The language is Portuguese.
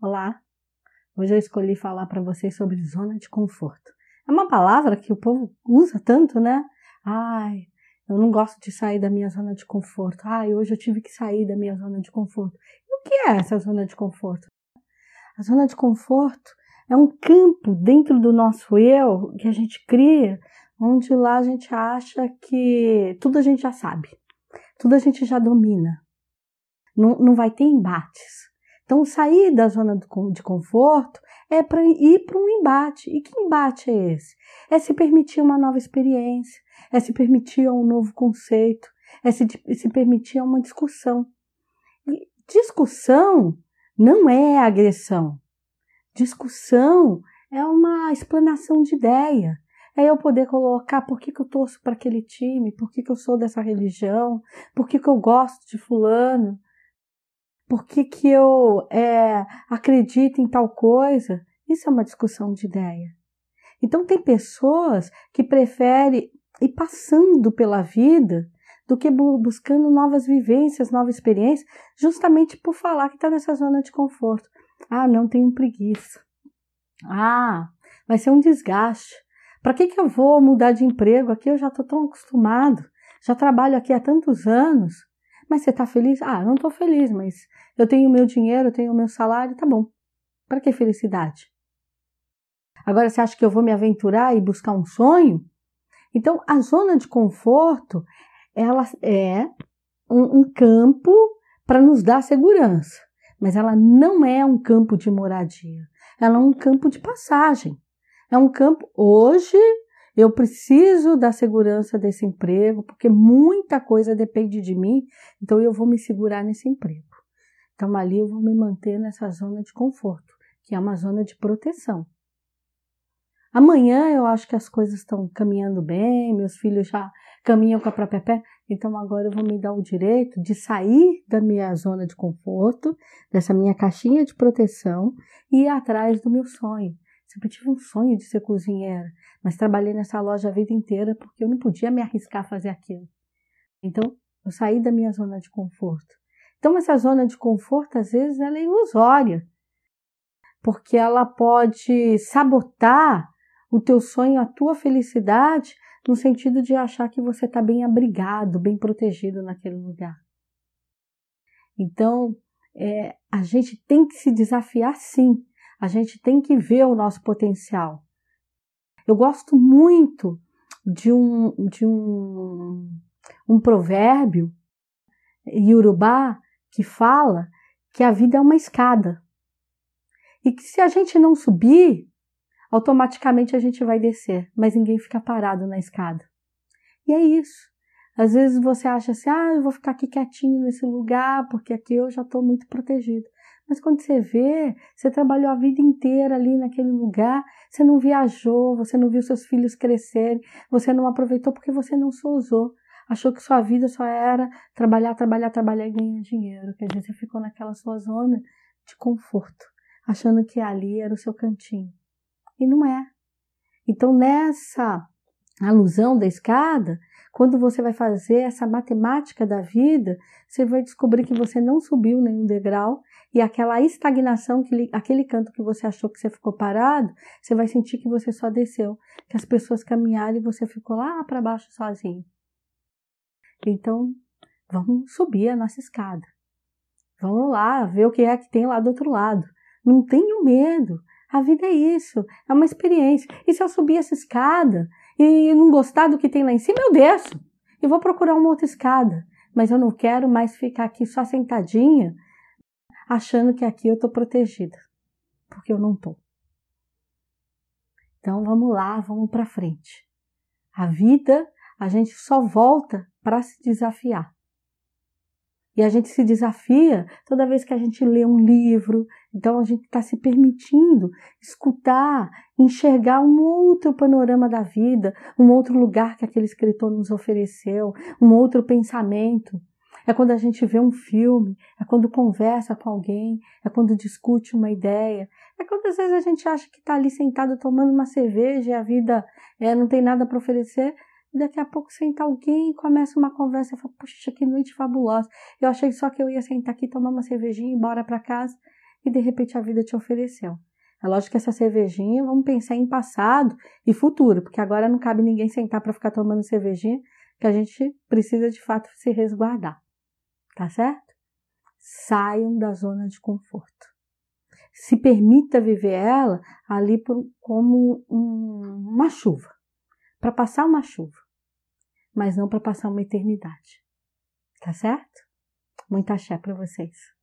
Olá! Hoje eu escolhi falar para vocês sobre zona de conforto. É uma palavra que o povo usa tanto, né? Ai, eu não gosto de sair da minha zona de conforto. Ai, hoje eu tive que sair da minha zona de conforto. E o que é essa zona de conforto? A zona de conforto é um campo dentro do nosso eu que a gente cria, onde lá a gente acha que tudo a gente já sabe, tudo a gente já domina. Não, não vai ter embates. Então, sair da zona de conforto é para ir para um embate. E que embate é esse? É se permitir uma nova experiência, é se permitir um novo conceito, é se, se permitir uma discussão. E discussão não é agressão. Discussão é uma explanação de ideia. É eu poder colocar por que, que eu torço para aquele time, por que, que eu sou dessa religião, por que, que eu gosto de fulano, por que, que eu é, acredito em tal coisa? Isso é uma discussão de ideia. Então, tem pessoas que preferem ir passando pela vida do que buscando novas vivências, novas experiências, justamente por falar que está nessa zona de conforto. Ah, não tenho preguiça. Ah, vai ser um desgaste. Para que, que eu vou mudar de emprego? Aqui eu já estou tão acostumado, já trabalho aqui há tantos anos. Mas você está feliz? Ah, não estou feliz, mas eu tenho o meu dinheiro, eu tenho o meu salário, tá bom. Para que felicidade? Agora você acha que eu vou me aventurar e buscar um sonho? Então, a zona de conforto, ela é um, um campo para nos dar segurança, mas ela não é um campo de moradia. Ela é um campo de passagem. É um campo hoje eu preciso da segurança desse emprego, porque muita coisa depende de mim, então eu vou me segurar nesse emprego. Então ali eu vou me manter nessa zona de conforto, que é uma zona de proteção. Amanhã eu acho que as coisas estão caminhando bem, meus filhos já caminham com a própria pé, então agora eu vou me dar o direito de sair da minha zona de conforto, dessa minha caixinha de proteção e ir atrás do meu sonho. Sempre tive um sonho de ser cozinheira, mas trabalhei nessa loja a vida inteira porque eu não podia me arriscar a fazer aquilo. Então, eu saí da minha zona de conforto. Então, essa zona de conforto, às vezes, ela é ilusória, porque ela pode sabotar o teu sonho, a tua felicidade, no sentido de achar que você está bem abrigado, bem protegido naquele lugar. Então, é, a gente tem que se desafiar sim, a gente tem que ver o nosso potencial. Eu gosto muito de um, de um, um provérbio iorubá que fala que a vida é uma escada. E que se a gente não subir, automaticamente a gente vai descer, mas ninguém fica parado na escada. E é isso. Às vezes você acha assim, ah, eu vou ficar aqui quietinho nesse lugar, porque aqui eu já estou muito protegido. Mas quando você vê, você trabalhou a vida inteira ali naquele lugar, você não viajou, você não viu seus filhos crescerem, você não aproveitou porque você não se usou. Achou que sua vida só era trabalhar, trabalhar, trabalhar e ganhar dinheiro. Quer dizer, você ficou naquela sua zona de conforto, achando que ali era o seu cantinho. E não é. Então, nessa alusão da escada, quando você vai fazer essa matemática da vida, você vai descobrir que você não subiu nenhum degrau e aquela estagnação, aquele, canto que você achou que você ficou parado, você vai sentir que você só desceu, que as pessoas caminharam e você ficou lá para baixo sozinho. Então, vamos subir a nossa escada. Vamos lá ver o que é que tem lá do outro lado. Não tenho medo. A vida é isso, é uma experiência. E se eu subir essa escada e não gostar do que tem lá em cima, eu desço e vou procurar uma outra escada. Mas eu não quero mais ficar aqui só sentadinha, achando que aqui eu estou protegida, porque eu não estou. Então vamos lá, vamos para frente. A vida, a gente só volta para se desafiar. E a gente se desafia toda vez que a gente lê um livro. Então a gente está se permitindo escutar, enxergar um outro panorama da vida, um outro lugar que aquele escritor nos ofereceu, um outro pensamento. É quando a gente vê um filme, é quando conversa com alguém, é quando discute uma ideia, é quando às vezes a gente acha que está ali sentado tomando uma cerveja e a vida é, não tem nada para oferecer, daqui a pouco senta alguém e começa uma conversa. Eu falo, puxa, que noite fabulosa. Eu achei só que eu ia sentar aqui, tomar uma cervejinha e ir embora para casa. e de repente a vida te ofereceu. É lógico que essa cervejinha, vamos pensar em passado e futuro, porque agora não cabe ninguém sentar para ficar tomando cervejinha, que a gente precisa de fato se resguardar. Tá certo? Saiam da zona de conforto. Se permita viver ela ali por, como um, uma chuva, para passar uma chuva, mas não para passar uma eternidade. Tá certo? Muita axé para vocês.